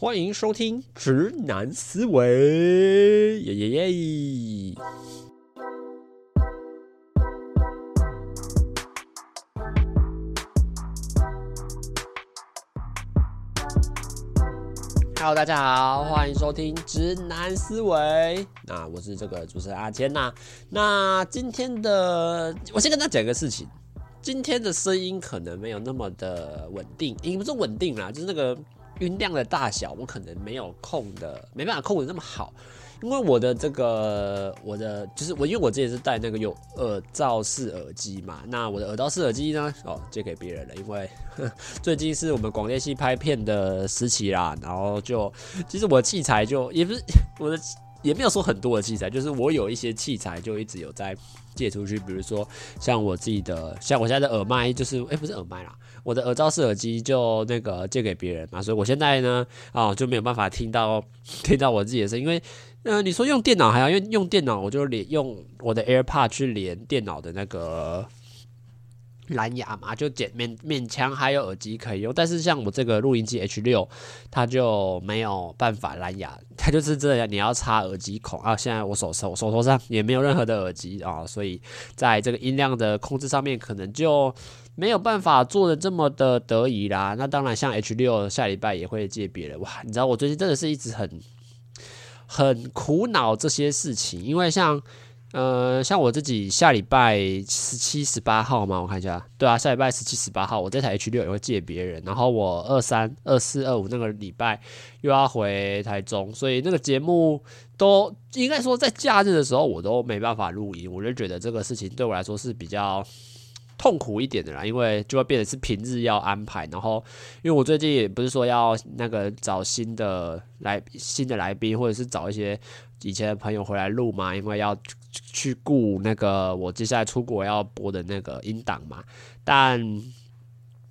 欢迎收听《直男思维》，耶耶耶！Hello，大家好，欢迎收听《直男思维》。那我是这个主持人阿谦呐。那今天的，我先跟大家讲一个事情。今天的声音可能没有那么的稳定，也不是稳定啦，就是那个。音量的大小，我可能没有控的，没办法控的那么好，因为我的这个，我的就是我，因为我之前是戴那个有耳罩式耳机嘛，那我的耳罩式耳机呢，哦，借给别人了，因为最近是我们广电系拍片的时期啦，然后就其实我的器材就也不是我的。也没有说很多的器材，就是我有一些器材就一直有在借出去，比如说像我自己的，像我现在的耳麦，就是哎、不是耳麦啦，我的耳罩式耳机就那个借给别人嘛，所以我现在呢啊、就没有办法听到 听到我自己的声音，因为呃你说用电脑还要用用电脑，我就连用我的 AirPod 去连电脑的那个。蓝牙嘛，就简勉勉强还有耳机可以用，但是像我这个录音机 H 六，它就没有办法蓝牙，它就是这样，你要插耳机孔啊。现在我手手手头上也没有任何的耳机啊，所以在这个音量的控制上面，可能就没有办法做的这么的得宜啦。那当然，像 H 六下礼拜也会借别人哇，你知道我最近真的是一直很很苦恼这些事情，因为像。呃，像我自己下礼拜十七、十八号嘛，我看一下，对啊，下礼拜十七、十八号，我这台 H 六也会借别人，然后我二三、二四、二五那个礼拜又要回台中，所以那个节目都应该说在假日的时候我都没办法录音，我就觉得这个事情对我来说是比较痛苦一点的啦，因为就会变成是平日要安排，然后因为我最近也不是说要那个找新的来新的来宾，或者是找一些以前的朋友回来录嘛，因为要。去顾那个我接下来出国要播的那个音档嘛，但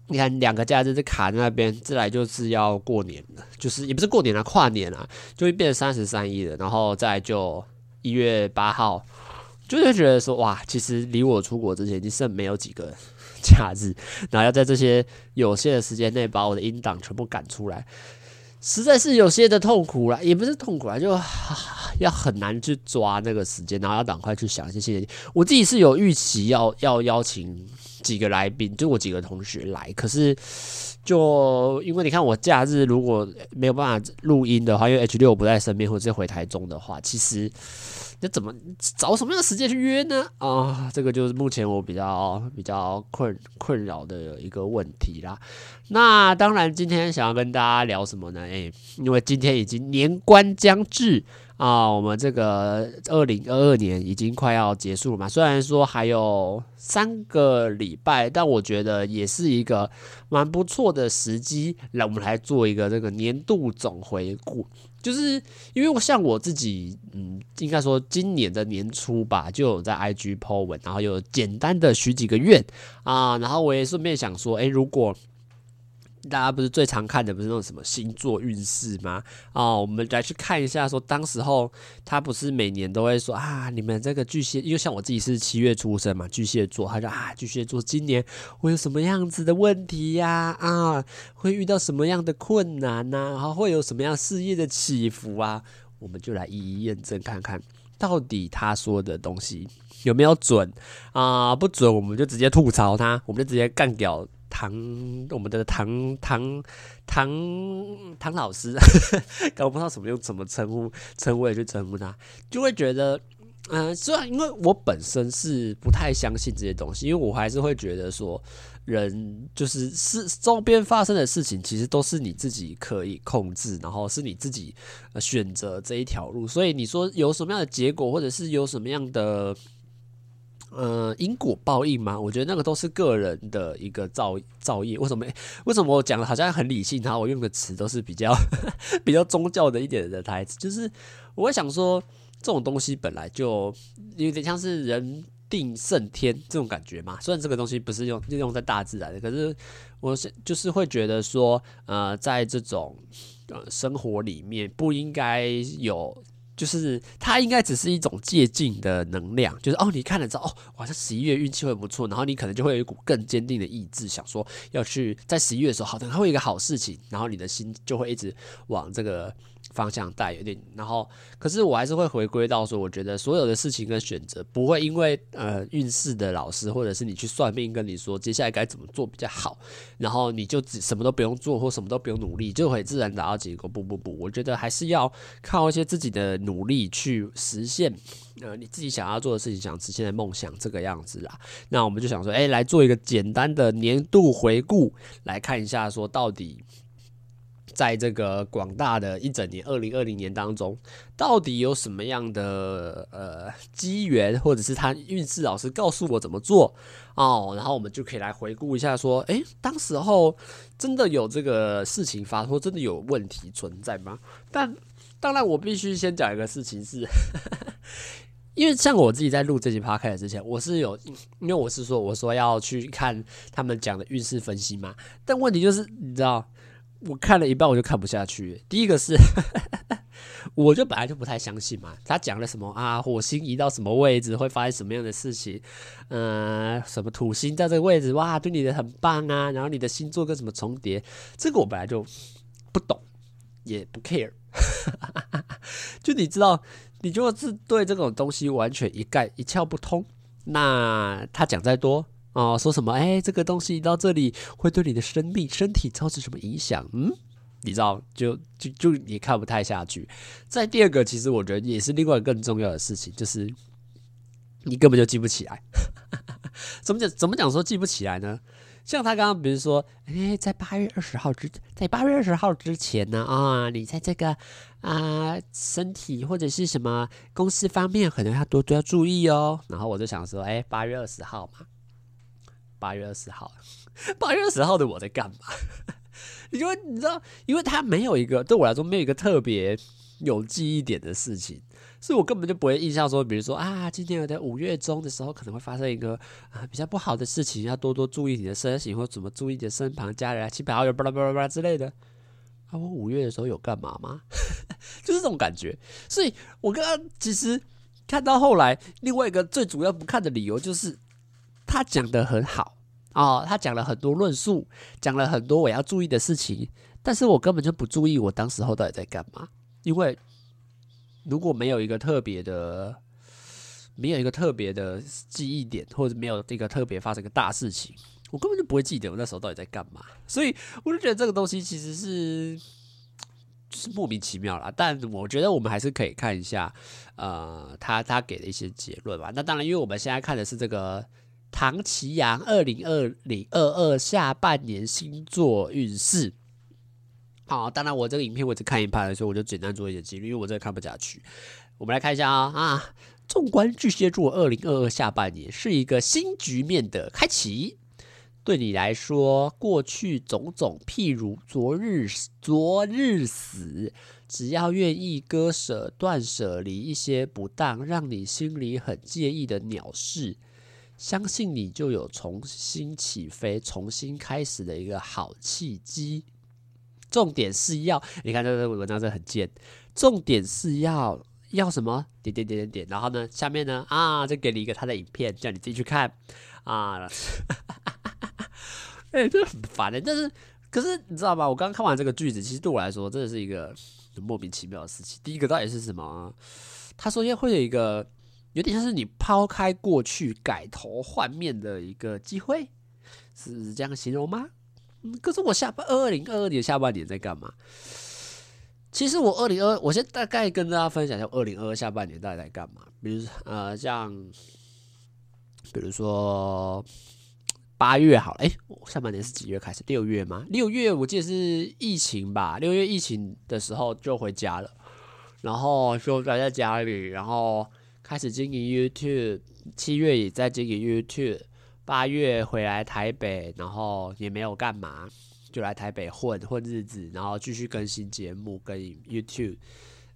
你看两个假日是卡在那边，再来就是要过年了，就是也不是过年了，跨年了，就会变成三十三亿了，然后再就一月八号，就会觉得说哇，其实离我出国之前已经剩没有几个假日，然后要在这些有限的时间内把我的音档全部赶出来。实在是有些的痛苦了，也不是痛苦啦，就要很难去抓那个时间，然后要赶快去想一些细节。我自己是有预期要要邀请几个来宾，就我几个同学来，可是就因为你看我假日如果没有办法录音的话，因为 H 六不在身边或者是回台中的话，其实。那怎么找什么样的时间去约呢？啊，这个就是目前我比较比较困困扰的一个问题啦。那当然，今天想要跟大家聊什么呢？诶，因为今天已经年关将至啊，我们这个二零二二年已经快要结束了嘛。虽然说还有三个礼拜，但我觉得也是一个蛮不错的时机，来我们来做一个这个年度总回顾。就是因为我像我自己，嗯，应该说今年的年初吧，就有在 IG po 文，然后有简单的许几个愿啊，然后我也顺便想说，诶，如果。大家不是最常看的不是那种什么星座运势吗？哦，我们来去看一下，说当时候他不是每年都会说啊，你们这个巨蟹，因为像我自己是七月出生嘛，巨蟹座，他说啊，巨蟹座今年会有什么样子的问题呀？啊，会遇到什么样的困难呐？然后会有什么样事业的起伏啊？我们就来一一验证看看，到底他说的东西有没有准啊？不准，我们就直接吐槽他，我们就直接干掉。唐，我们的唐唐唐唐老师，搞不知道怎么用怎么称呼称谓去称呼他，就会觉得，嗯、虽然因为我本身是不太相信这些东西，因为我还是会觉得说，人就是是周边发生的事情，其实都是你自己可以控制，然后是你自己选择这一条路，所以你说有什么样的结果，或者是有什么样的。呃，因果报应吗？我觉得那个都是个人的一个造造业。为什么？为什么我讲的好像很理性？然后我用的词都是比较 比较宗教的一点的台词。就是我会想说，这种东西本来就有点像是人定胜天这种感觉嘛。虽然这个东西不是用就用在大自然的，可是我是就是会觉得说，呃，在这种呃生活里面不应该有。就是它应该只是一种借镜的能量，就是哦，你看了之后，哦，哇，这十一月运气会不错，然后你可能就会有一股更坚定的意志，想说要去在十一月的时候，好像会有一个好事情，然后你的心就会一直往这个。方向带有点，然后可是我还是会回归到说，我觉得所有的事情跟选择不会因为呃运势的老师或者是你去算命跟你说接下来该怎么做比较好，然后你就只什么都不用做或什么都不用努力就会自然达到结果。不不不，我觉得还是要靠一些自己的努力去实现呃你自己想要做的事情，想实现的梦想这个样子啦。那我们就想说，哎，来做一个简单的年度回顾，来看一下说到底。在这个广大的一整年，二零二零年当中，到底有什么样的呃机缘，或者是他运势老师告诉我怎么做哦，然后我们就可以来回顾一下，说，诶，当时候真的有这个事情发生，真的有问题存在吗？但当然，我必须先讲一个事情是，因为像我自己在录这集 podcast 之前，我是有，因为我是说，我说要去看他们讲的运势分析嘛，但问题就是，你知道。我看了一半，我就看不下去。第一个是，我就本来就不太相信嘛。他讲了什么啊？火星移到什么位置会发生什么样的事情？嗯、呃，什么土星在这个位置，哇，对你的很棒啊。然后你的星座跟什么重叠，这个我本来就不懂，也不 care。就你知道，你就是对这种东西完全一概一窍不通。那他讲再多。哦，说什么？哎、这个东西到这里会对你的生命、身体造成什么影响？嗯，你知道，就就就你看不太下去。再第二个，其实我觉得也是另外更重要的事情，就是你根本就记不起来。怎么讲？怎么讲？说记不起来呢？像他刚刚，比如说，哎、在八月二十号之，在八月二十号之前呢，啊、你在这个啊、身体或者是什么公司方面，可能要多多要注意哦。然后我就想说，哎、八月二十号嘛。八月二十号，八月二十号的我在干嘛？因为你知道，因为他没有一个对我来说没有一个特别有记忆点的事情，所以我根本就不会印象说，比如说啊，今天有在五月中的时候可能会发生一个啊比较不好的事情，要多多注意你的身形，或怎么注意你的身旁家人、亲朋好友，巴拉巴拉巴拉之类的。啊，我五月的时候有干嘛吗？就是这种感觉。所以我刚刚其实看到后来，另外一个最主要不看的理由就是。他讲的很好哦，他讲了很多论述，讲了很多我要注意的事情，但是我根本就不注意我当时候到底在干嘛，因为如果没有一个特别的，没有一个特别的记忆点，或者没有一个特别发生一个大事情，我根本就不会记得我那时候到底在干嘛，所以我就觉得这个东西其实是就是莫名其妙啦。但我觉得我们还是可以看一下，呃，他他给的一些结论吧。那当然，因为我们现在看的是这个。唐綺阳二零二零二二下半年星座运势，好，当然我这个影片我只看一半，所以我就简单做一些记录，因为我真的看不下去。我们来看一下啊啊，纵观巨蟹座二零二二下半年是一个新局面的开启，对你来说，过去种种譬如昨日昨日死，只要愿意割舍断舍离一些不当，让你心里很介意的鸟事。相信你就有重新起飞、重新开始的一个好契机。重点是要，你看这个文章这很贱。重点是要要什么？点点点点点。然后呢，下面呢啊，就给你一个他的影片，叫你自己去看啊。哎、欸，这很烦的。但是，可是你知道吗？我刚刚看完这个句子，其实对我来说，真的是一个莫名其妙的事情。第一个到底是什么？他说会有一个。有点像是你抛开过去，改头换面的一个机会，是这样形容吗？嗯，可是我下半二零二二年下半年在干嘛？其实我二零二，我先大概跟大家分享一下二零二二下半年到底在干嘛。比如呃，像比如说八月好了，哎，我下半年是几月开始？六月吗？六月我记得是疫情吧？六月疫情的时候就回家了，然后就待在家里，然后。开始经营 YouTube，七月也在经营 YouTube，八月回来台北，然后也没有干嘛，就来台北混混日子，然后继续更新节目跟 YouTube。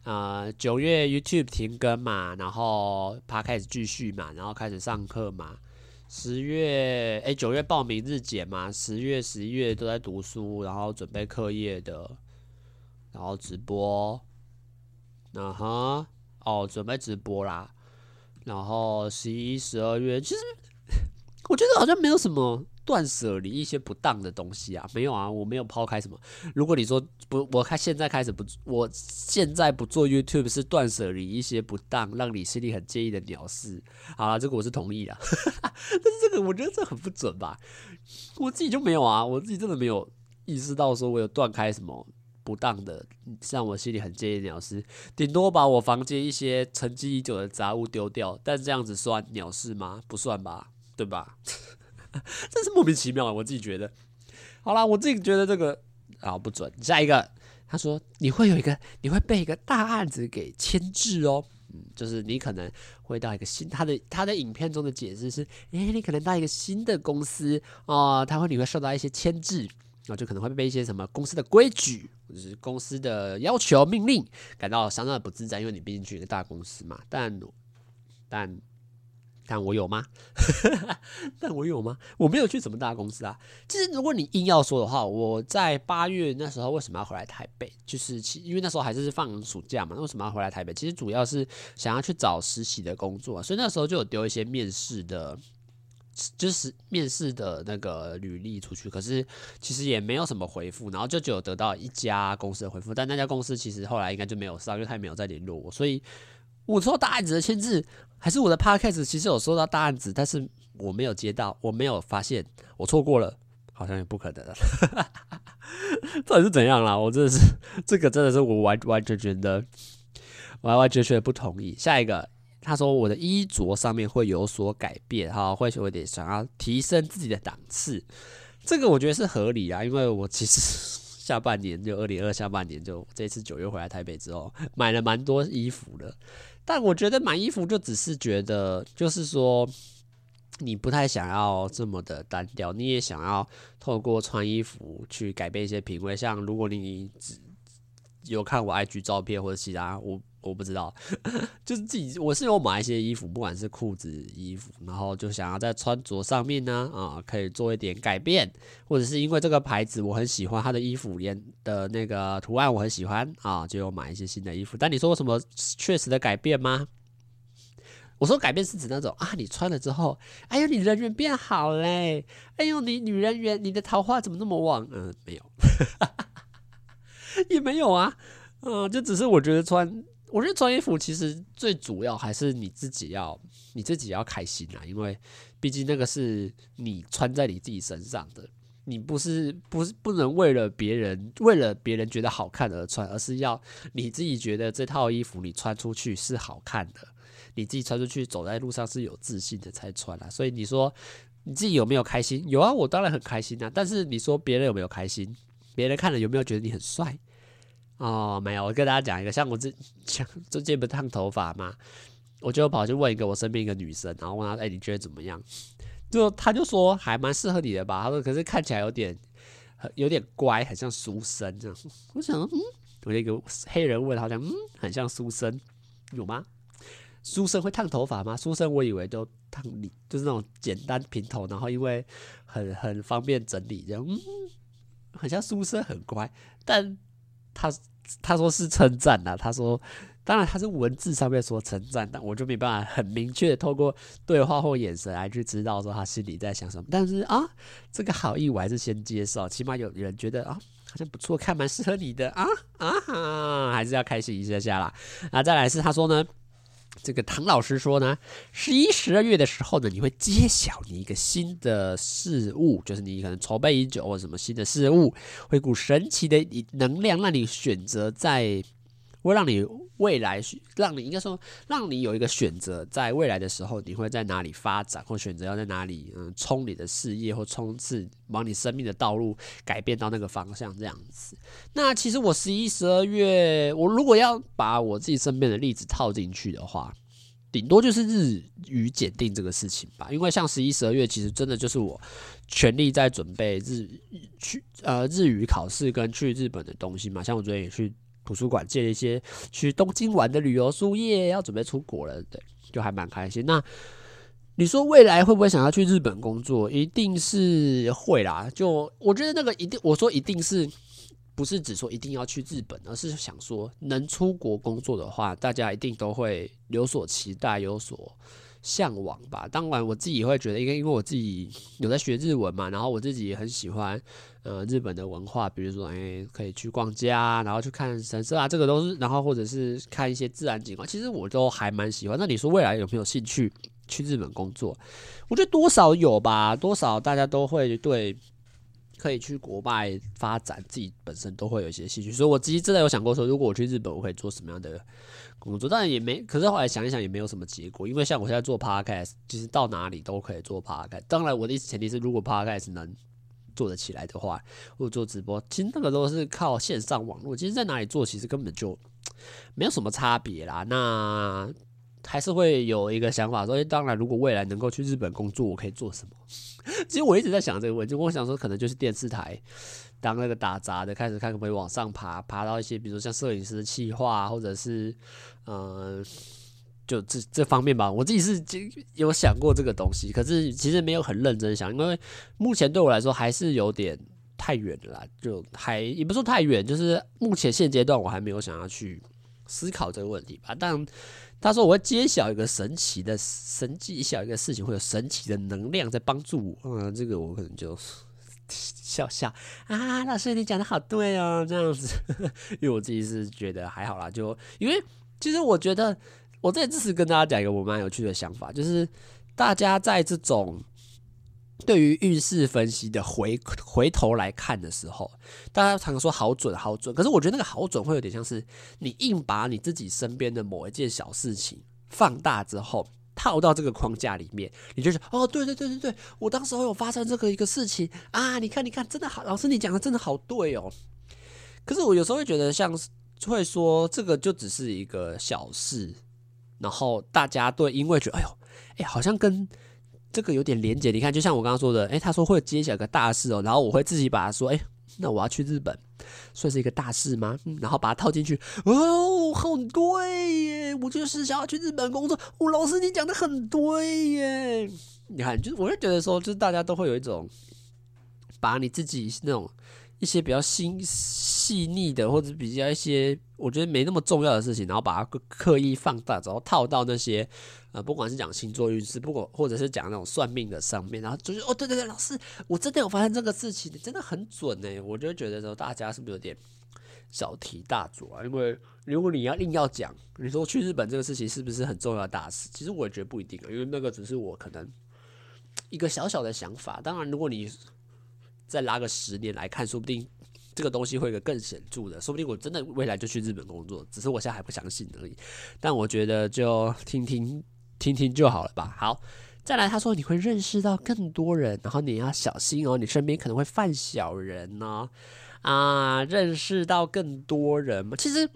呃，九月 YouTube 停更嘛，然后 Podcast 继续嘛，然后开始上课嘛。十月，哎，九月报名日检嘛，十月、十一月都在读书，然后准备课业的，然后直播，然后。哦，准备直播啦。然后十一、十二月，其实我觉得好像没有什么断舍离一些不当的东西啊，没有啊，我没有抛开什么。如果你说不，我看现在开始不，我现在不做 YouTube 是断舍离一些不当，让你心里很介意的鸟事。好了，这个我是同意的，但是这个我觉得这很不准吧？我自己就没有啊，我自己真的没有意识到说我有断开什么。不当的，让我心里很介意鸟事，顶多把我房间一些沉积已久的杂物丢掉，但这样子算鸟事吗？不算吧，对吧？真是莫名其妙啊！我自己觉得，好啦，我自己觉得这个啊不准。下一个，他说你会有一个，你会被一个大案子给牵制哦，嗯，就是你可能会到一个新，他的他的影片中的解释是，诶、你可能到一个新的公司哦，他会你会受到一些牵制。那就可能会被一些什么公司的规矩或者是公司的要求命令感到相当的不自在，因为你毕竟去一个大公司嘛。但但但我有吗？但我有吗？我没有去什么大公司啊。其实如果你硬要说的话，我在八月那时候为什么要回来台北？就是其因为那时候还是放暑假嘛。那为什么要回来台北？其实主要是想要去找实习的工作，所以那时候就有丢一些面试的。就是面试的那个履历出去，可是其实也没有什么回复，然后就只有得到一家公司的回复，但那家公司其实后来应该就没有上，因为他也没有再联络我，所以我收到大案子的签字，还是我的 podcast 其实有收到大案子，但是我没有接到，我没有发现，我错过了，好像也不可能了，到底是怎样啦？我真的是这个真的是我完完全全的完完全全的不同意。下一个。他说：“我的衣着上面会有所改变，哈，会有点想要提升自己的档次，这个我觉得是合理啊，因为我其实 下半年就二零二下半年就这次九月回来台北之后，买了蛮多衣服的，但我觉得买衣服就只是觉得，就是说你不太想要这么的单调，你也想要透过穿衣服去改变一些品味，像如果你只有看我 IG 照片或者其他我。”我不知道，就是自己我是有买一些衣服，不管是裤子、衣服，然后就想要在穿着上面呢，啊，可以做一点改变，或者是因为这个牌子我很喜欢它的衣服连的那个图案我很喜欢啊，就有买一些新的衣服。但你说什么确实的改变吗？我说改变是指那种啊，你穿了之后，哎呦，你人缘变好嘞，哎呦，你女人缘，你的桃花怎么那么旺？嗯，没有，也没有啊，嗯，就只是我觉得穿。我觉得穿衣服其实最主要还是你自己要你自己要开心啊，因为毕竟那个是你穿在你自己身上的，你不是不是不能为了别人为了别人觉得好看而穿，而是要你自己觉得这套衣服你穿出去是好看的，你自己穿出去走在路上是有自信的才穿啊。所以你说你自己有没有开心？有啊，我当然很开心啊。但是你说别人有没有开心？别人看了有没有觉得你很帅？哦，没有，我跟大家讲一个，像我这像最近不是烫头发嘛，我就跑去问一个我身边一个女生，然后问她，哎、你觉得怎么样？就她就说还蛮适合你的吧。她说，可是看起来有点有点乖，很像书生这样。我想，嗯，我那个黑人问，好像嗯，很像书生，有吗？书生会烫头发吗？书生我以为都烫理，就是那种简单平头，然后因为很很方便整理，这样，嗯，很像书生，很乖，但他。他说是称赞呐，他说，当然他是文字上面说称赞，但我就没办法很明确的透过对话或眼神来去知道说他心里在想什么。但是啊，这个好意我还是先接受，起码有人觉得啊，好像不错，看蛮适合你的啊啊哈，还是要开心一下下啦。啊，再来是他说呢。这个唐老师说呢，十一、十二月的时候呢，你会揭晓你一个新的事物，就是你可能筹备已久或什么新的事物，会股神奇的能量让你选择在。会让你未来，让你应该说，让你有一个选择，在未来的时候，你会在哪里发展，或选择要在哪里，嗯，冲你的事业或冲刺，往你生命的道路改变到那个方向，这样子。那其实我十一、十二月，我如果要把我自己身边的例子套进去的话，顶多就是日语检定这个事情吧。因为像十一、十二月，其实真的就是我全力在准备日去呃日语考试跟去日本的东西嘛。像我昨天也去。图书馆借了一些去东京玩的旅游书页，要准备出国了，对，就还蛮开心。那你说未来会不会想要去日本工作？一定是会啦。就我觉得那个一定，我说一定是不是只说一定要去日本，而是想说能出国工作的话，大家一定都会有所期待，有所向往吧。当然，我自己会觉得，因为因为我自己有在学日文嘛，然后我自己也很喜欢呃日本的文化，比如说哎、可以去逛街啊，然后去看神社啊，这个都是，然后或者是看一些自然景观，其实我都还蛮喜欢。那你说未来有没有兴趣去日本工作？我觉得多少有吧，多少大家都会对。可以去国外发展，自己本身都会有一些兴趣，所以我自己真的有想过说，如果我去日本，我可以做什么样的工作？当然也没，可是后来想一想，也没有什么结果。因为像我现在做 podcast，其实到哪里都可以做 podcast。当然，我的意思前提是，如果 podcast 能做得起来的话，或者做直播，其实那个都是靠线上网络。其实，在哪里做，其实根本就没有什么差别啦。那还是会有一个想法，所以当然，如果未来能够去日本工作，我可以做什么？其实我一直在想这个问题，我想说，可能就是电视台当那个打杂的，开始看可不可以往上爬，爬到一些，比如说像摄影师的企划，或者是呃，就这这方面吧。我自己是有想过这个东西，可是其实没有很认真想，因为目前对我来说还是有点太远了，就还也不说太远，就是目前现阶段我还没有想要去思考这个问题吧，但。他说：“我会揭晓一个神奇的神迹，小一个事情会有神奇的能量在帮助我。嗯，这个我可能就 笑笑啊，老师你讲的好对哦，这样子。因为我自己是觉得还好啦，就因为其实我觉得我这次跟大家讲一个我蛮有趣的想法，就是大家在这种。”对于运势分析的回回头来看的时候，大家常常说好准好准，可是我觉得那个好准会有点像是你硬把你自己身边的某一件小事情放大之后套到这个框架里面，你就说哦，对对对对对，我当时候有发生这个一个事情啊，你看你看，真的好，老师你讲的真的好对哦。可是我有时候会觉得像会说这个就只是一个小事，然后大家对因为觉得哎呦哎好像跟。这个有点连结，你看，就像我刚刚说的，诶，他说会接下个大事哦，然后我会自己把它说，诶，那我要去日本，算是一个大事吗？然后把它套进去，哦，很对耶，我就是想要去日本工作，哦，老师你讲的很对耶，你看，就是我会觉得说，就是大家都会有一种把你自己那种。一些比较心细腻的，或者比较一些我觉得没那么重要的事情，然后把它刻意放大，然后套到那些呃，不管是讲星座运势，不管或者是讲那种算命的上面，然后就是哦，对对对，老师，我真的有发现这个事情，你真的很准呢。我就觉得说，大家是不是有点小题大做啊？因为如果你要硬要讲，你说去日本这个事情是不是很重要的大事？其实我也觉得不一定啊，因为那个只是我可能一个小小的想法。当然，如果你再拉个十年来看，说不定这个东西会有个更显著的，说不定我真的未来就去日本工作，只是我现在还不相信而已。但我觉得就听听听听就好了吧。好，再来，他说你会认识到更多人，然后你要小心哦，你身边可能会犯小人呢。啊，认识到更多人嘛，其实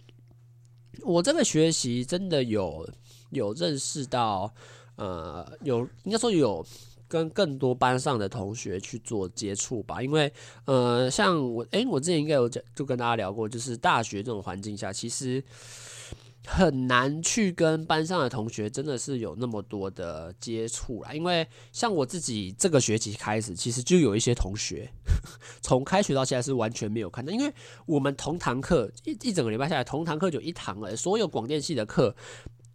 我这个学习真的有有认识到，呃，有应该说有。跟更多班上的同学去做接触吧，因为呃，像我，诶，我之前应该有讲，就跟大家聊过，就是大学这种环境下，其实很难去跟班上的同学真的是有那么多的接触啦。因为像我自己这个学期开始，其实就有一些同学 从开学到现在是完全没有看到，因为我们同堂课一一整个礼拜下来，同堂课就一堂了，所有广电系的课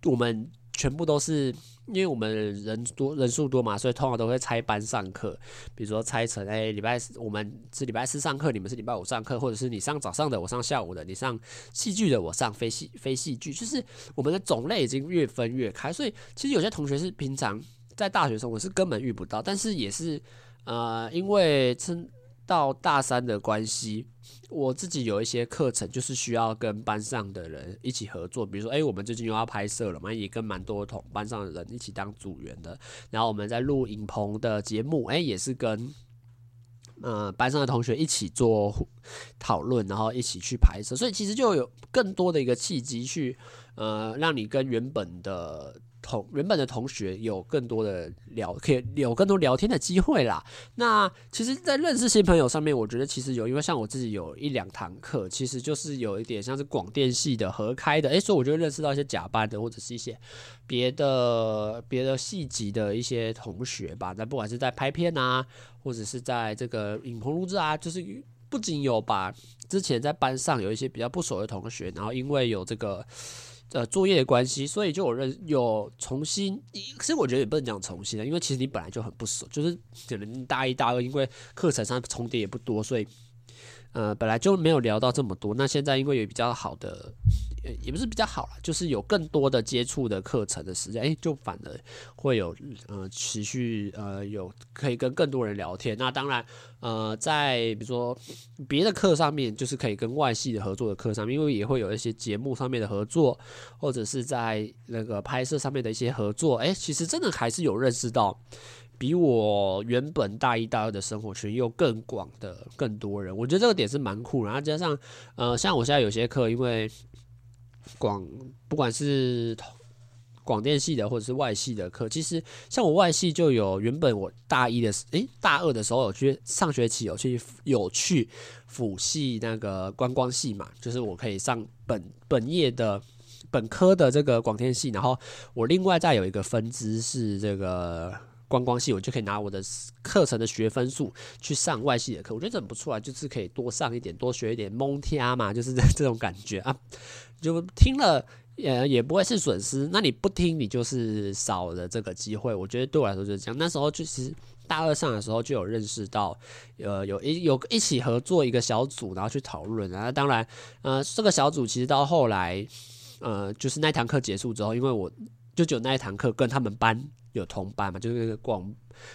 我们。全部都是因为我们人多人数多嘛，所以通常都会拆班上课。比如说拆成哎，礼拜四我们是礼拜四上课，你们是礼拜五上课，或者是你上早上的，我上下午的；你上戏剧的，我上非戏非戏剧。就是我们的种类已经越分越开，所以其实有些同学是平常在大学生活是根本遇不到，但是也是呃，因为撑到大三的关系。我自己有一些课程，就是需要跟班上的人一起合作。比如说，哎，我们最近又要拍摄了嘛，也跟蛮多同班上的人一起当组员的。然后我们在录影棚的节目，哎，也是跟呃班上的同学一起做讨论，然后一起去拍摄。所以其实就有更多的一个契机去呃，让你跟原本的。同原本的同学有更多的聊，可以有更多聊天的机会啦。那其实，在认识新朋友上面，我觉得其实有，因为像我自己有一两堂课，其实就是有一点像是广电系的合开的，诶、所以我就认识到一些甲班的，或者是一些别的别的系级的一些同学吧。那不管是在拍片啊，或者是在这个影棚录制啊，就是不仅有把之前在班上有一些比较不熟的同学，然后因为有这个呃作业的关系，所以就有认有重新，其实我觉得也不能讲重新的，因为其实你本来就很不熟，就是可能大一、大二，因为课程上重叠也不多，所以。呃，本来就没有聊到这么多，那现在因为有比较好的，也不是比较好了，就是有更多的接触的课程的时间，哎，就反而会有呃持续呃有可以跟更多人聊天。那当然，呃，在比如说别的课上面，就是可以跟外系的合作的课上面，因为也会有一些节目上面的合作，或者是在那个拍摄上面的一些合作，哎，其实真的还是有认识到。比我原本大一、大二的生活圈又更广的更多人，我觉得这个点是蛮酷。然后加上，呃，像我现在有些课，因为广不管是广电系的或者是外系的课，其实像我外系就有原本我大一的，诶、大二的时候有去上学期有去有去辅系那个观光系嘛，就是我可以上本本业的本科的这个广电系，然后我另外再有一个分支是这个。观光系，我就可以拿我的课程的学分数去上外系的课，我觉得很不错啊，就是可以多上一点，多学一点蒙听嘛，就是这这种感觉啊。就听了，呃，也不会是损失。那你不听，你就是少了这个机会。我觉得对我来说就是这样。那时候就其实大二上的时候就有认识到，呃，有一有一起合作一个小组，然后去讨论然后。当然，呃，这个小组其实到后来，呃，就是那堂课结束之后，因为我就只有那一堂课跟他们班。有同班嘛，就是那个广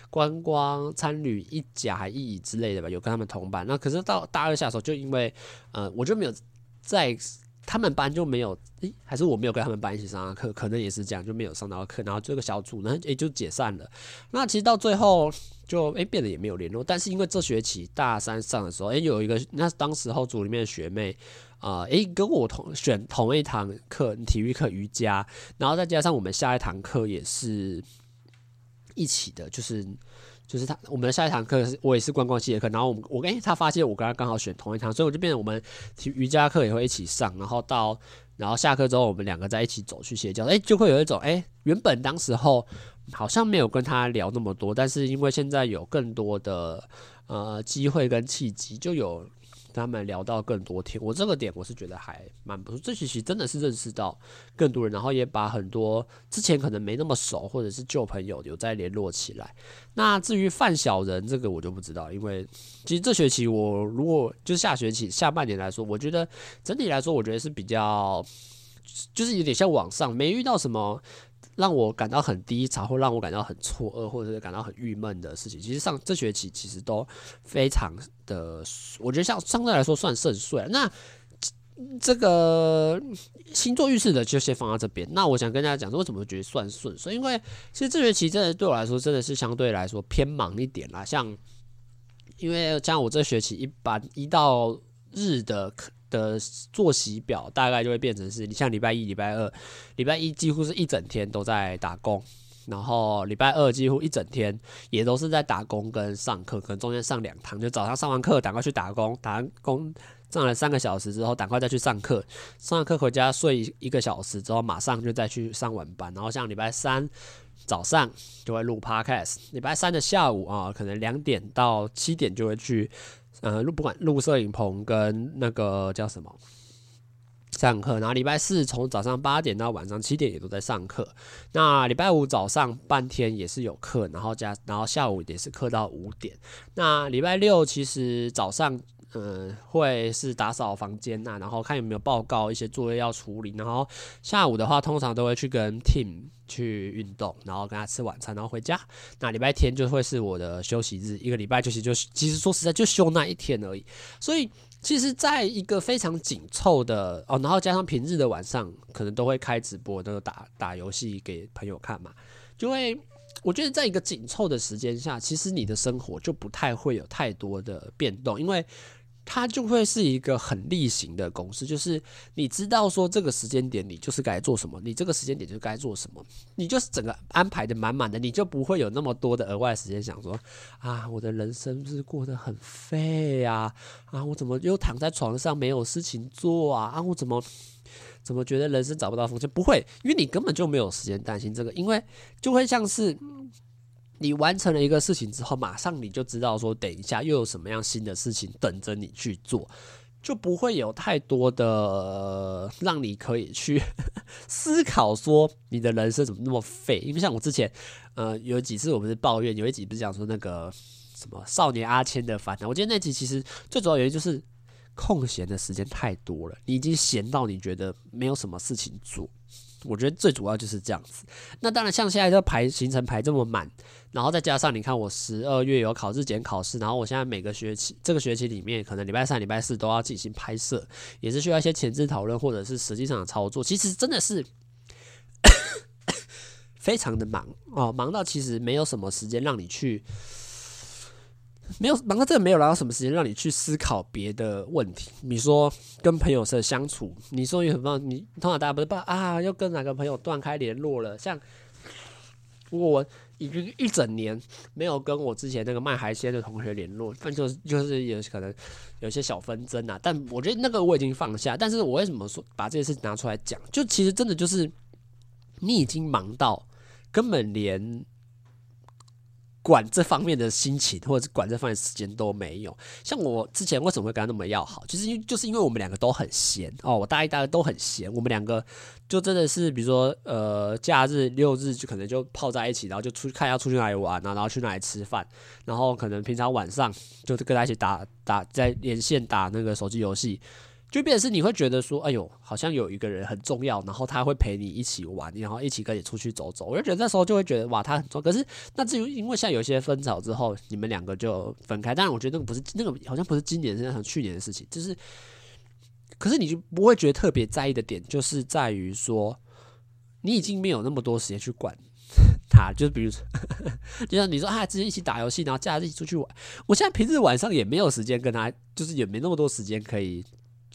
观光参旅一甲还一乙之类的吧，有跟他们同班。那可是到大二下的时候，就因为呃，我就没有在他们班就没有，诶、还是我没有跟他们班一起上课，可能也是这样，就没有上到课。然后这个小组呢，诶、欸，就解散了。那其实到最后就诶、变得也没有联络。但是因为这学期大三上的时候，诶、有一个那当时候组里面的学妹。啊，诶、跟我同选同一堂课，体育课瑜伽，然后再加上我们下一堂课也是。一起的，就是就是他，我们下一堂课是我也是观光系的课，然后我我诶、他发现我跟他刚好选同一堂，所以我就变成我们体瑜伽课也会一起上，然后到然后下课之后我们两个在一起走去邪教，诶、就会有一种诶、原本当时候好像没有跟他聊那么多，但是因为现在有更多的呃机会跟契机，就有。跟他们聊到更多天，我这个点我是觉得还蛮不错。这学期真的是认识到更多人，然后也把很多之前可能没那么熟或者是旧朋友有再联络起来。那至于犯小人这个我就不知道，因为其实这学期我如果就下学期下半年来说，我觉得整体来说我觉得是比较就是有点像网上，没遇到什么。让我感到很低潮，或让我感到很错愕，或者是感到很郁闷的事情，其实上这学期其实都非常的，我觉得像相对来说算顺遂。那这个星座运势的就先放到这边。那我想跟大家讲说，为什么觉得算顺遂？因为其实这学期真的对我来说真的是相对来说偏忙一点啦。像因为像我这学期一般一到日的课。的作息表大概就会变成是，你像礼拜一、礼拜二，礼拜一几乎是一整天都在打工，然后礼拜二几乎一整天也都是在打工跟上课，可能中间上两堂，就早上上完课赶快去打工，打完工上了三个小时之后，赶快再去上课，上完课回家睡一个小时之后，马上就再去上晚班，然后像礼拜三早上就会录 podcast，礼拜三的下午啊，可能两点到七点就会去。呃，录不管录摄影棚跟那个叫什么上课，然后礼拜四从早上八点到晚上七点也都在上课。那礼拜五早上半天也是有课，然后加然后下午也是课到五点。那礼拜六其实早上、呃、会是打扫房间呐，然后看有没有报告一些作业要处理。然后下午的话，通常都会去跟 team。去运动，然后跟他吃晚餐，然后回家。那礼拜天就会是我的休息日，一个礼拜就是就其实说实在就休那一天而已。所以其实在一个非常紧凑的哦，然后加上平日的晚上，可能都会开直播，都打打游戏给朋友看嘛。就会我觉得在一个紧凑的时间下，其实你的生活就不太会有太多的变动，因为。它就会是一个很例行的公式，就是你知道说这个时间点你就是该做什么，你这个时间点就该做什么，你就是整个安排的满满的，你就不会有那么多的额外时间想说啊，我的人生是过得很废呀，啊，我怎么又躺在床上没有事情做啊，啊，我怎么怎么觉得人生找不到方向？不会，因为你根本就没有时间担心这个，因为就会像是。你完成了一个事情之后，马上你就知道说，等一下又有什么样新的事情等着你去做，就不会有太多的让你可以去 思考说你的人生怎么那么废。因为像我之前，呃，有几次我不是抱怨，有一集不是讲说那个什么少年阿谦的烦恼。我觉得那集其实最主要原因就是空闲的时间太多了，你已经闲到你觉得没有什么事情做。我觉得最主要就是这样子。那当然，像现在这排行程排这么满，然后再加上你看，我十二月有考日检考试，然后我现在每个学期这个学期里面，可能礼拜三、礼拜四都要进行拍摄，也是需要一些前置讨论或者是实际上的操作。其实真的是 非常的忙哦，忙到其实没有什么时间让你去。没有忙到这个没有，拿到什么时间让你去思考别的问题？你说跟朋友的相处，你说有什么？你通常大家不是怕啊，又跟哪个朋友断开联络了？像我已经一整年没有跟我之前那个卖海鲜的同学联络，但就是就是有可能有些小纷争啊。但我觉得那个我已经放下。但是我为什么说把这些事拿出来讲？就其实真的就是你已经忙到根本连。管这方面的心情，或者是管这方面的时间都没有。像我之前为什么会跟他那么要好，就是因就是因为我们两个都很闲哦，我大一、大二都很闲，我们两个就真的是，比如说呃，假日六日就可能就泡在一起，然后就出去看要出去哪里玩啊，然后去哪里吃饭，然后可能平常晚上就是跟他一起打打在连线打那个手机游戏。就变成是你会觉得说，哎呦，好像有一个人很重要，然后他会陪你一起玩，然后一起跟你出去走走。我就觉得那时候就会觉得哇，他很重。可是那至于因为像有些分手之后，你们两个就分开。当然，我觉得那个不是那个好像不是今年，是像去年的事情。就是，可是你就不会觉得特别在意的点，就是在于说，你已经没有那么多时间去管 他。就是比如说，就像你说啊，之前一起打游戏，然后假日一起出去玩。我现在平日晚上也没有时间跟他，就是也没那么多时间可以。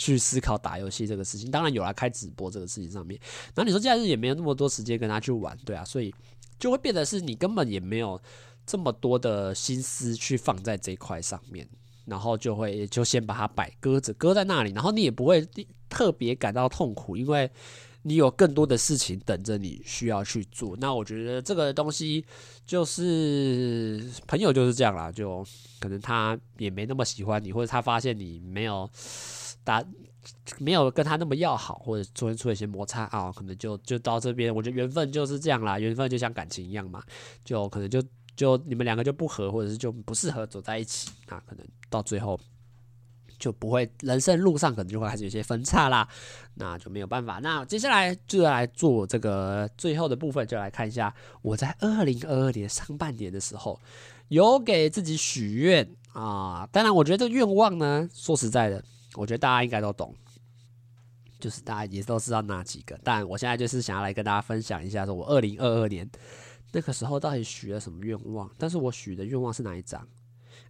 去思考打游戏这个事情，当然有来开直播这个事情上面。然后你说假日也没有那么多时间跟他去玩，对啊，所以就会变得是你根本也没有这么多的心思去放在这一块上面，然后就会就先把它摆搁着，搁在那里，然后你也不会特别感到痛苦，因为你有更多的事情等着你需要去做。那我觉得这个东西就是朋友就是这样啦，就可能他也没那么喜欢你，或者他发现你没有。打没有跟他那么要好，或者中间出了一些摩擦啊，可能就就到这边。我觉得缘分就是这样啦，缘分就像感情一样嘛，就可能就就你们两个就不合，或者是就不适合走在一起，那可能到最后就不会，人生路上可能就会开始有些分岔啦，那就没有办法。那接下来就来做这个最后的部分，就来看一下我在二零二二年上半年的时候有给自己许愿啊。当然，我觉得这愿望呢，说实在的。我觉得大家应该都懂，就是大家也都知道哪几个。但我现在就是想要来跟大家分享一下，说我二零二二年那个时候到底许了什么愿望。但是我许的愿望是哪一张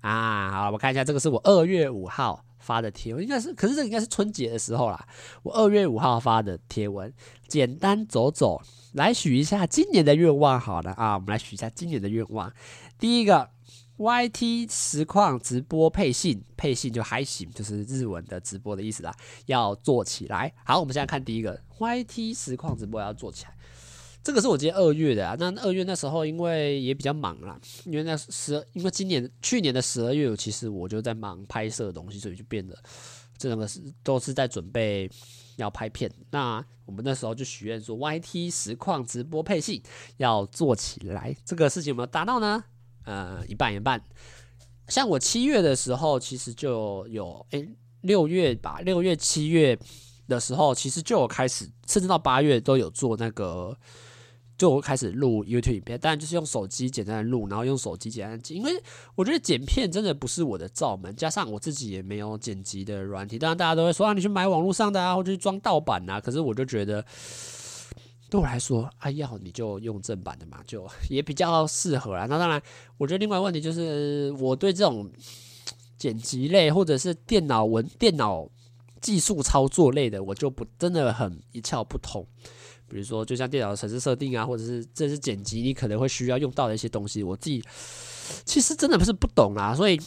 啊？好，我看一下，这个是我二月五号发的贴文，应该是，可是这应该是春节的时候啦。我二月五号发的贴文，简单走走，来许一下今年的愿望。好了啊，我们来许一下今年的愿望。第一个。YT 实况直播配信，配信就还行，就是日文的直播的意思啦。要做起来。好，我们现在看第一个 YT 实况直播要做起来。这个是我今年二月的啊。那二月那时候因为也比较忙啦，因为那十，因为今年去年的十二月，其实我就在忙拍摄的东西，所以就变得这两个是都是在准备要拍片。那我们那时候就许愿说 YT 实况直播配信要做起来，这个事情有没有达到呢？呃，一半一半。像我七月的时候，其实就有诶，六月吧，六月七月的时候，其实就有开始，甚至到八月都有做那个，就开始录 YouTube 影片，但就是用手机简单的录，然后用手机简单剪，因为我觉得剪片真的不是我的罩门，加上我自己也没有剪辑的软体，当然大家都会说啊，你去买网络上的啊，或者去装盗版啊，可是我就觉得。对我来说，哎呀，你就用正版的嘛，就也比较适合啦。那当然，我觉得另外问题就是，我对这种剪辑类或者是电脑文、电脑技术操作类的，我就不真的很一窍不通。比如说，就像电脑的程式设定啊，或者是这是剪辑，你可能会需要用到的一些东西，我自己其实真的不是不懂啦。所以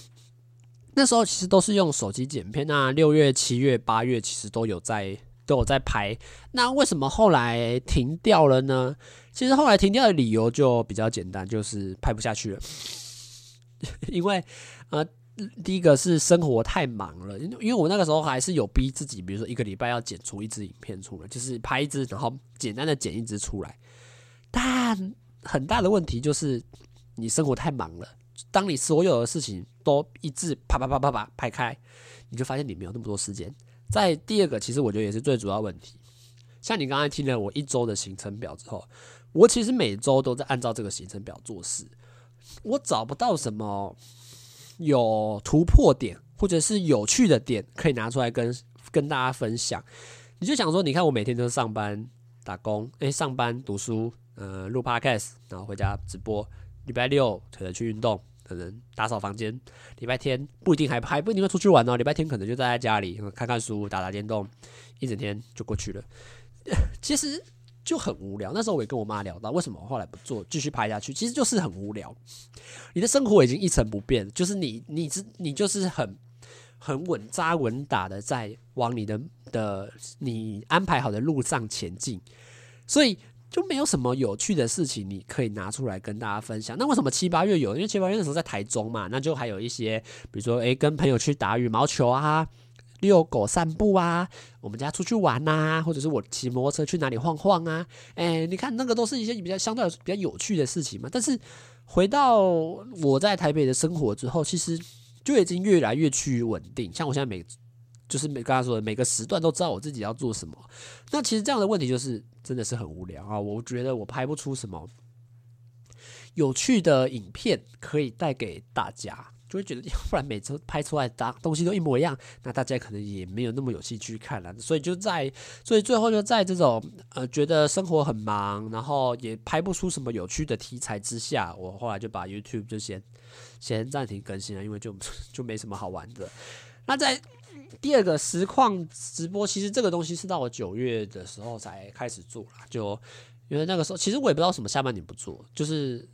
那时候其实都是用手机剪片啊。六月、七月、八月其实都有在。都有在拍。那为什么后来停掉了呢？其实后来停掉的理由就比较简单，就是拍不下去了。因为呃，第一个是生活太忙了，因为我那个时候还是有逼自己，比如说一个礼拜要剪出一支影片出来，就是拍一支，然后简单的剪一支出来。但很大的问题就是你生活太忙了，当你所有的事情都一致啪啪啪啪啪拍开，你就发现你没有那么多时间。在第二个，其实我觉得也是最主要问题，像你刚才听了我一周的行程表之后，我其实每周都在按照这个行程表做事，我找不到什么有突破点或者是有趣的点可以拿出来跟跟大家分享。你就想说，你看我每天都是上班打工，诶，上班读书。呃，录 podcast，然后回家直播。礼拜六可能去运动，可能打扫房间。礼拜天不一定还还不一定会出去玩哦。礼拜天可能就待在家里看看书、打打电动，一整天就过去了。其实就很无聊。那时候我也跟我妈聊到，为什么我后来不做，继续拍下去？其实就是很无聊。你的生活已经一成不变，就是你你你，你就是很很稳扎稳打的在往你的的你安排好的路上前进，所以。就没有什么有趣的事情你可以拿出来跟大家分享。那为什么七八月有？因为七八月的时候在台中嘛，那就还有一些，比如说，诶，跟朋友去打羽毛球啊，遛狗散步啊，我们家出去玩呐，或者是我骑摩托车去哪里晃晃啊，诶，你看那个都是一些比较相对比较有趣的事情嘛。但是回到我在台北的生活之后，其实就已经越来越趋于稳定。像我现在每就是每刚才说的每个时段都知道我自己要做什么，那其实这样的问题就是真的是很无聊啊！我觉得我拍不出什么有趣的影片可以带给大家，就会觉得 要不然每次拍出来的东西都一模一样，那大家可能也没有那么有兴趣看了。所以就在所以最后就在这种呃觉得生活很忙，然后也拍不出什么有趣的题材之下，我后来就把 YouTube 就先先暂停更新了，因为就就没什么好玩的。那在第二个实况直播，其实这个东西是到我九月的时候才开始做啦，就因为那个时候，其实我也不知道什么下半年不做，就是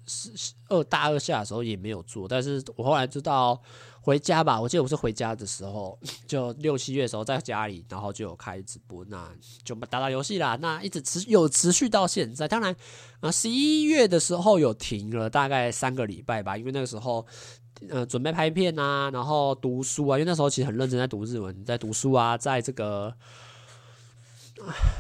二大二下的时候也没有做，但是我后来就到回家吧，我记得我是回家的时候，就六七月的时候在家里，然后就有开直播，那就打打游戏啦，那一直持有持续到现在，当然啊十一月的时候有停了大概三个礼拜吧，因为那个时候。呃，准备拍片啊，然后读书啊，因为那时候其实很认真在读日文，在读书啊，在这个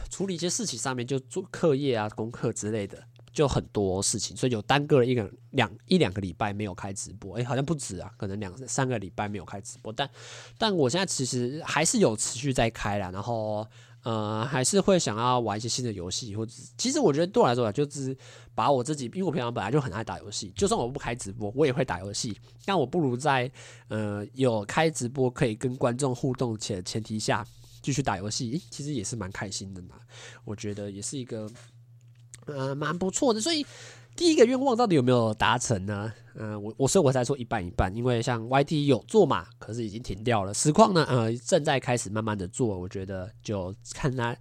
处理一些事情上面，就做课业啊、功课之类的，就很多事情，所以就耽搁了一个两一两个礼拜没有开直播，诶，好像不止啊，可能两三个礼拜没有开直播，但但我现在其实还是有持续在开啦，然后。呃，还是会想要玩一些新的游戏，或者其实我觉得对我来说，就是把我自己，因为我平常本来就很爱打游戏，就算我不开直播，我也会打游戏。但我不如在呃有开直播可以跟观众互动且前提下继续打游戏，其实也是蛮开心的嘛。我觉得也是一个呃蛮不错的，所以。第一个愿望到底有没有达成呢？嗯、我我所以我才说一半一半，因为像 YT 有做嘛，可是已经停掉了。实况呢，呃，正在开始慢慢的做，我觉得就看他，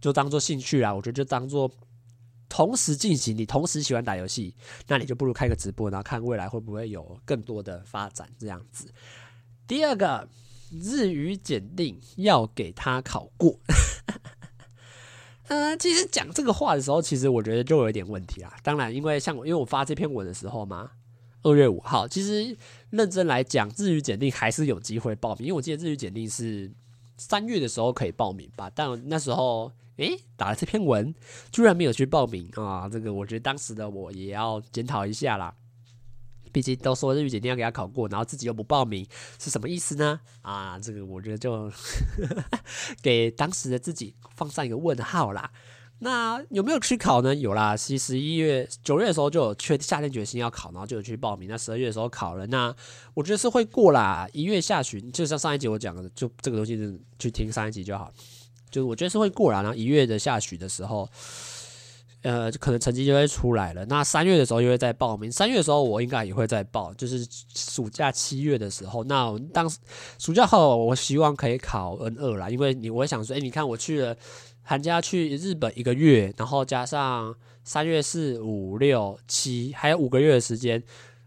就当做兴趣啦。我觉得就当做同时进行，你同时喜欢打游戏，那你就不如开个直播，然后看未来会不会有更多的发展这样子。第二个日语检定要给他考过。嗯，其实讲这个话的时候，其实我觉得就有一点问题啦。当然，因为像我，因为我发这篇文的时候嘛，二月五号，其实认真来讲，日语检定还是有机会报名。因为我记得日语检定是三月的时候可以报名吧，但那时候诶打了这篇文，居然没有去报名啊！这个我觉得当时的我也要检讨一下啦。毕竟都说日语检定要给他考过，然后自己又不报名，是什么意思呢？啊，这个我觉得就 给当时的自己放上一个问号啦。那有没有去考呢？有啦，其实一月、九月的时候就有确下定决心要考，然后就有去报名。那十二月的时候考了，那我觉得是会过啦。一月下旬，就像上一集我讲的，就这个东西去听上一集就好。就我觉得是会过啦。然后一月的下旬的时候。呃，可能成绩就会出来了。那三月的时候又会再报名，三月的时候我应该也会再报，就是暑假七月的时候。那当暑假后，我希望可以考 N 二啦，因为你我想说，哎，你看我去了寒假去日本一个月，然后加上三月四五六七，还有五个月的时间。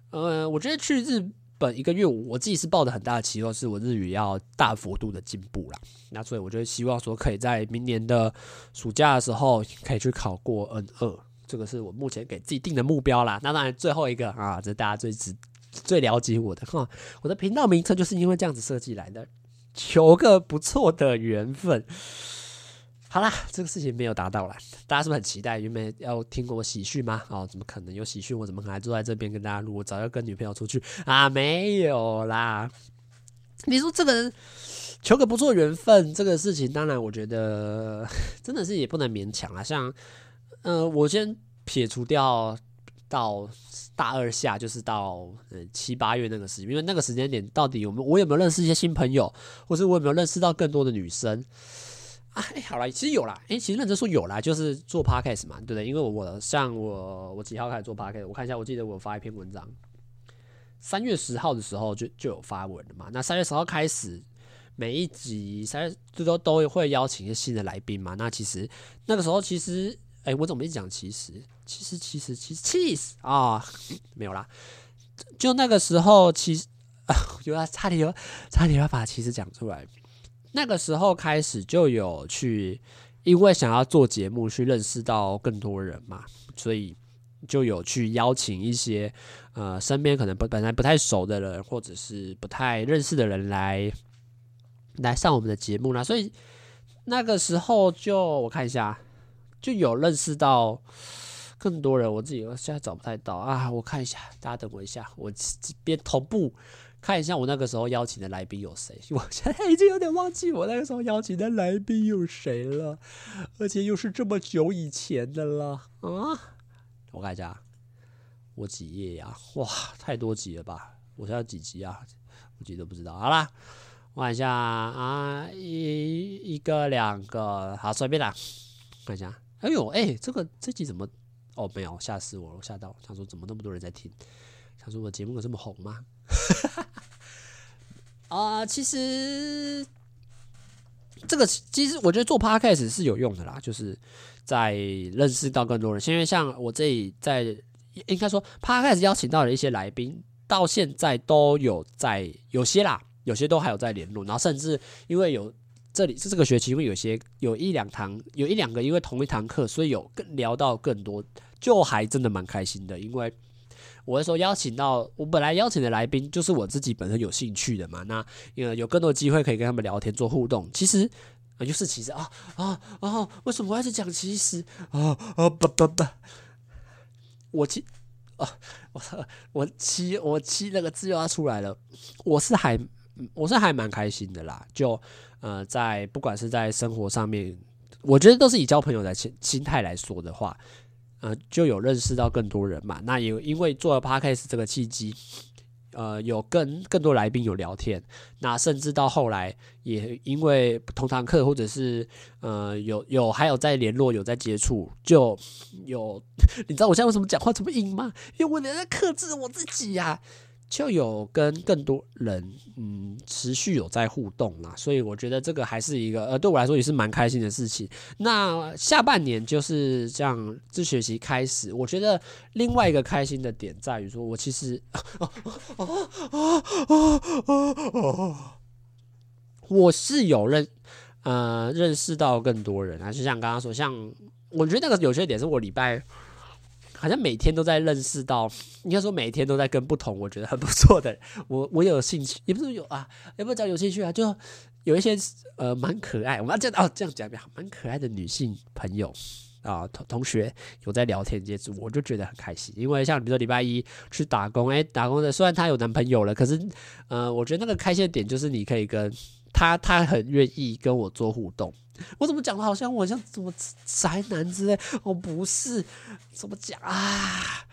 呃，我觉得去日本一个月，我自己是抱着很大的期望，是我日语要大幅度的进步啦。那所以我就希望说，可以在明年的暑假的时候，可以去考过 N 二，这个是我目前给自己定的目标啦。那当然，最后一个啊，这大家最知最了解我的哈，我的频道名称就是因为这样子设计来的，求个不错的缘分。好啦，这个事情没有达到啦，大家是不是很期待？原本要听过我喜讯吗？哦，怎么可能有喜讯？我怎么可能还坐在这边跟大家录？我早要跟女朋友出去啊，没有啦。你说这个人求个不错缘分，这个事情，当然我觉得 真的是也不能勉强啊。像，呃，我先撇除掉到大二下，就是到呃七八月那个时间，因为那个时间点到底有没有我有没有认识一些新朋友，或是我有没有认识到更多的女生？哎，好了，其实有啦。哎，其实认真说有啦，就是做 podcast 嘛，对不对？因为我像我我几号开始做 podcast？我看一下，我记得我发一篇文章，三月十号的时候就就有发文了嘛。那三月十号开始，每一集三最多都会邀请一些新的来宾嘛。那其实那个时候，其实哎，我怎么一讲其实？其实其实其实其实啊，没有啦。就那个时候，其实啊，有啊，差点有差点要把其实讲出来。那个时候开始就有去，因为想要做节目去认识到更多人嘛，所以就有去邀请一些呃身边可能不本来不太熟的人，或者是不太认识的人来来上我们的节目啦。所以那个时候就我看一下，就有认识到更多人。我自己现在找不太到啊，我看一下，大家等我一下，我这边同步。看一下我那个时候邀请的来宾有谁？我现在已经有点忘记我那个时候邀请的来宾有谁了，而且又是这么久以前的了啊！我看一下，我几页呀？哇，太多集了吧？我现在几集啊？我记得不知道。好啦，我看一下啊，一一个两个，好，随便啦。看一下，哎呦，哎，这个这集怎么？哦，没有，吓死我了，我吓到，想说怎么那么多人在听？想说我节目有这么红吗？啊、其实这个其实我觉得做 podcast 是有用的啦，就是在认识到更多人。因为像我这里在应该说 podcast 邀请到的一些来宾，到现在都有在有些啦，有些都还有在联络。然后甚至因为有这里是这个学期，因为有些有一两堂有一两个因为同一堂课，所以有更聊到更多，就还真的蛮开心的，因为。我是说邀请到我本来邀请的来宾，就是我自己本身有兴趣的嘛。那呃有更多机会可以跟他们聊天做互动。其实啊，就是其实啊啊啊，为什么我要去讲其实啊啊不不不，我其啊我我其我其那个字又要出来了。我是还我是还蛮开心的啦。就呃在不管是在生活上面，我觉得都是以交朋友的心心态来说的话。呃，就有认识到更多人嘛。那也因为做了 Podcast 这个契机，呃，有跟更多来宾有聊天。那甚至到后来，也因为同堂课或者是呃有有还有在联络，有在接触，就有 你知道我现在为什么讲话这么硬吗？因为我在克制我自己呀、就有跟更多人嗯持续有在互动啦，所以我觉得这个还是一个呃对我来说也是蛮开心的事情。那下半年就是这样，这学期开始，我觉得另外一个开心的点在于说，我其实我是有认呃认识到更多人啊，就像刚刚说，像我觉得那个有些点是我礼拜。好像每天都在认识到，应该说每天都在跟不同我觉得很不错的，我我有兴趣，也不是有啊，也不是讲有兴趣啊，就有一些呃蛮可爱，我们要这样哦这样讲比较好，蛮可爱的女性朋友啊同同学有在聊天接触，我就觉得很开心，因为像比如说礼拜一去打工，哎、打工的虽然她有男朋友了，可是呃，我觉得那个开心的点就是你可以跟她，她很愿意跟我做互动。我怎么讲的？好像我像什么宅男之类？我不是，怎么讲啊？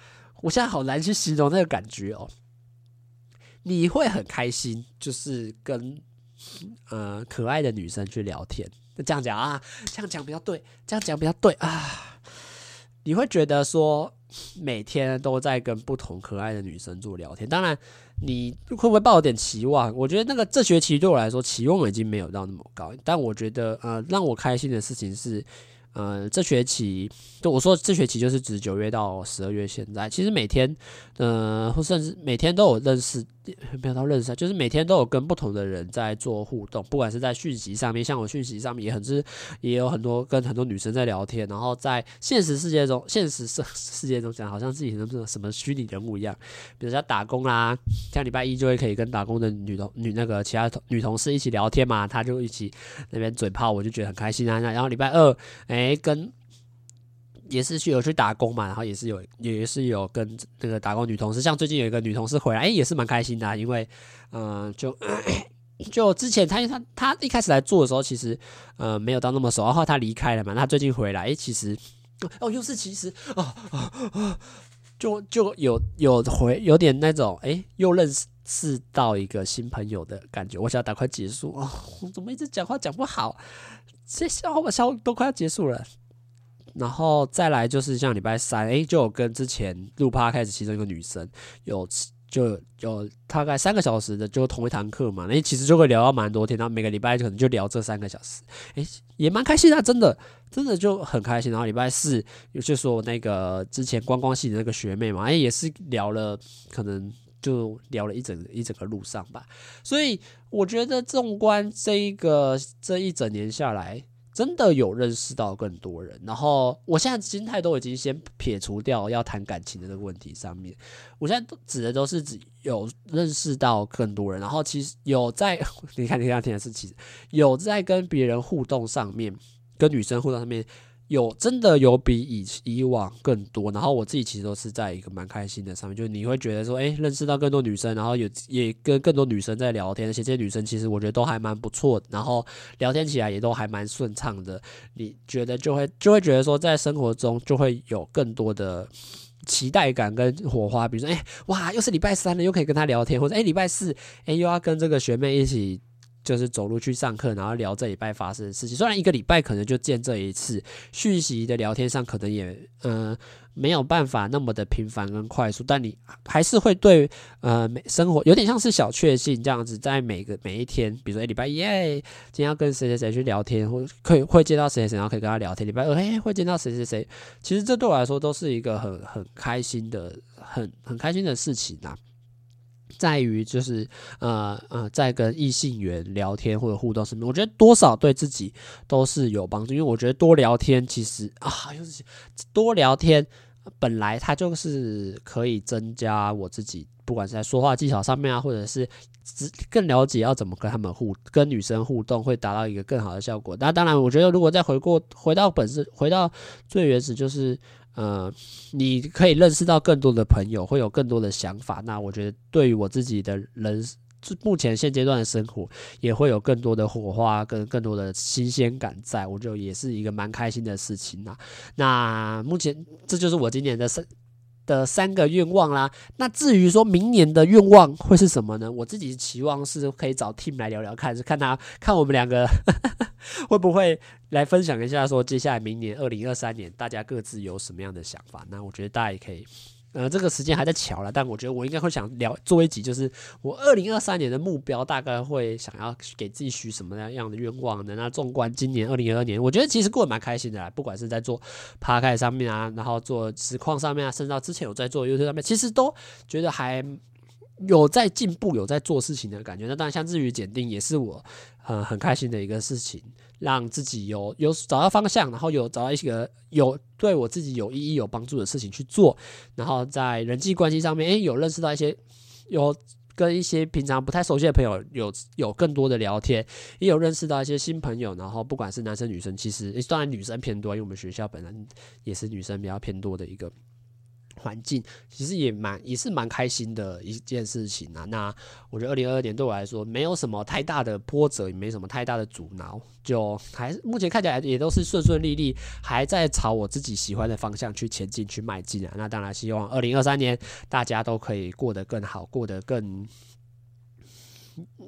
我现在好难去形容那个感觉哦。你会很开心，就是跟呃可爱的女生去聊天。这样讲啊，这样讲比较对，这样讲比较对啊。你会觉得说每天都在跟不同可爱的女生做聊天，当然。你会不会抱有点期望？我觉得那个这学期对我来说期望已经没有到那么高，但我觉得呃让我开心的事情是，呃，这学期就我说这学期就是指九月到十二月现在，其实每天，呃，或甚至每天都有认识，没有到认识啊，就是每天都有跟不同的人在做互动，不管是在讯息上面，像我讯息上面也很是也有很多跟很多女生在聊天，然后在现实世界中，现实世 世界中讲好像自己什么什么虚拟人物一样，比如说打工啦，像礼拜一就会可以跟打工的女同女那个其他同女同事一起聊天嘛，他就一起那边嘴炮，我就觉得很开心啊，然后礼拜二，哎。哎，跟也是去有去打工嘛，然后也是有也是有跟那个打工女同事，像最近有一个女同事回来，哎，也是蛮开心的，因为嗯、就 就之前他他他一开始来做的时候，其实呃没有到那么熟，然后她离开了嘛，她最近回来，哎，其实哦，又是其实哦哦哦，就就有有回有点那种哎，又认识到一个新朋友的感觉，我想要赶快结束哦，怎么一直讲话讲不好？这笑话笑都快要结束了，然后再来就是像礼拜三，诶，就有跟之前录趴开始其中一个女生有就有大概三个小时的就同一堂课嘛，诶，其实就会聊到蛮多天，然后每个礼拜可能就聊这三个小时，诶，也蛮开心的，真的真的就很开心。然后礼拜四就说那个之前观光系的那个学妹嘛，诶，也是聊了，可能就聊了一整一整个路上吧，所以。我觉得纵观这一个这一整年下来，真的有认识到更多人。然后我现在心态都已经先撇除掉要谈感情的这个问题上面，我现在指的都是指有认识到更多人。然后其实有在 你看你刚刚听的是，其实有在跟别人互动上面，跟女生互动上面。有真的有比以以往更多，然后我自己其实都是在一个蛮开心的上面，就是你会觉得说，诶，认识到更多女生，然后有也跟更多女生在聊天，而且这些女生其实我觉得都还蛮不错，然后聊天起来也都还蛮顺畅的。你觉得就会就会觉得说，在生活中就会有更多的期待感跟火花，比如说，诶，哇，又是礼拜三了，又可以跟她聊天，或者诶，礼拜四，诶，又要跟这个学妹一起。就是走路去上课，然后聊这礼拜发生的事情。虽然一个礼拜可能就见这一次，讯息的聊天上可能也嗯、呃、没有办法那么的频繁跟快速，但你还是会对呃生活有点像是小确幸这样子，在每个每一天，比如说礼拜一，今天要跟谁谁谁去聊天，或可以会见到谁谁谁，然后可以跟他聊天。礼拜二诶会见到谁谁谁，其实这对我来说都是一个很很开心的、很很开心的事情呐。在于就是呃呃，在跟异性缘聊天或者互动上面，我觉得多少对自己都是有帮助。因为我觉得多聊天其实啊，又是多聊天，本来它就是可以增加我自己，不管是在说话技巧上面啊，或者是更了解要怎么跟他们互跟女生互动，会达到一个更好的效果。那当然，我觉得如果再回过回到本质，回到最原始，就是。呃，你可以认识到更多的朋友，会有更多的想法。那我觉得，对于我自己的人，目前现阶段的生活，也会有更多的火花跟更多的新鲜感在，在我就也是一个蛮开心的事情呐。那目前这就是我今年的生。的三个愿望啦，那至于说明年的愿望会是什么呢？我自己期望是可以找 Team 来聊聊看，是看他看我们两个 会不会来分享一下，说接下来明年二零二三年大家各自有什么样的想法。那我觉得大家也可以。呃，这个时间还在瞧了，但我觉得我应该会想聊做一集，就是我二零二三年的目标，大概会想要给自己许什么样的愿望呢？那纵观今年二零二二年，我觉得其实过得蛮开心的啦，不管是在做 Podcast 上面啊，然后做实况上面啊，甚至到之前有在做 YouTube 上面，其实都觉得还有在进步，有在做事情的感觉。那当然，像日语检定也是我很很开心的一个事情。让自己有有找到方向，然后有找到一些有对我自己有意义、有帮助的事情去做，然后在人际关系上面，诶，有认识到一些，有跟一些平常不太熟悉的朋友有有更多的聊天，也有认识到一些新朋友，然后不管是男生女生，其实当然女生偏多，因为我们学校本来也是女生比较偏多的一个。环境其实也蛮也是蛮开心的一件事情啊。那我觉得二零二二年对我来说没有什么太大的波折，也没什么太大的阻挠，就还目前看起来也都是顺顺利利，还在朝我自己喜欢的方向去前进去迈进啊。那当然希望二零二三年大家都可以过得更好，过得更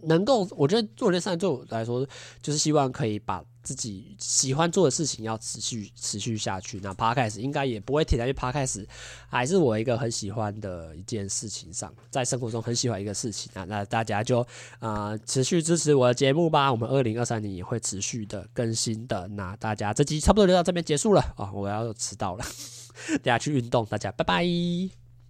能够。我觉得做这件事对我来说，就是希望可以把。自己喜欢做的事情要持续持续下去。那 Podcast 应该也不会停在去 Podcast，还是我一个很喜欢的一件事情上，在生活中很喜欢一个事情啊。那大家就啊、持续支持我的节目吧。我们二零二三年也会持续的更新的。那大家这集差不多就到这边结束了啊，我要迟到了，大家去运动，大家拜拜。